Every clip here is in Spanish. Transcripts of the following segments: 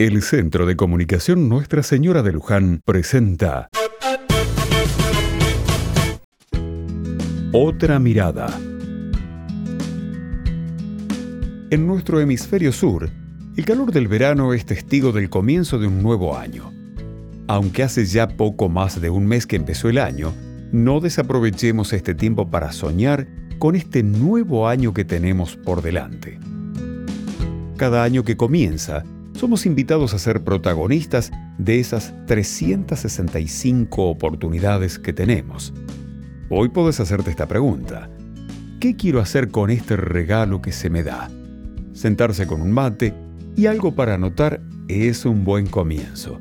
El Centro de Comunicación Nuestra Señora de Luján presenta Otra mirada. En nuestro hemisferio sur, el calor del verano es testigo del comienzo de un nuevo año. Aunque hace ya poco más de un mes que empezó el año, no desaprovechemos este tiempo para soñar con este nuevo año que tenemos por delante. Cada año que comienza, somos invitados a ser protagonistas de esas 365 oportunidades que tenemos. Hoy puedes hacerte esta pregunta. ¿Qué quiero hacer con este regalo que se me da? Sentarse con un mate y algo para anotar es un buen comienzo.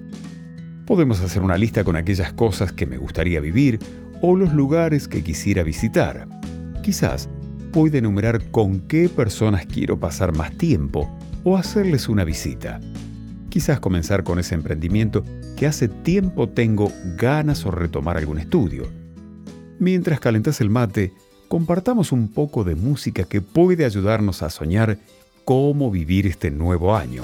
Podemos hacer una lista con aquellas cosas que me gustaría vivir o los lugares que quisiera visitar. Quizás pueda enumerar con qué personas quiero pasar más tiempo o hacerles una visita. Quizás comenzar con ese emprendimiento que hace tiempo tengo ganas o retomar algún estudio. Mientras calentas el mate, compartamos un poco de música que puede ayudarnos a soñar cómo vivir este nuevo año.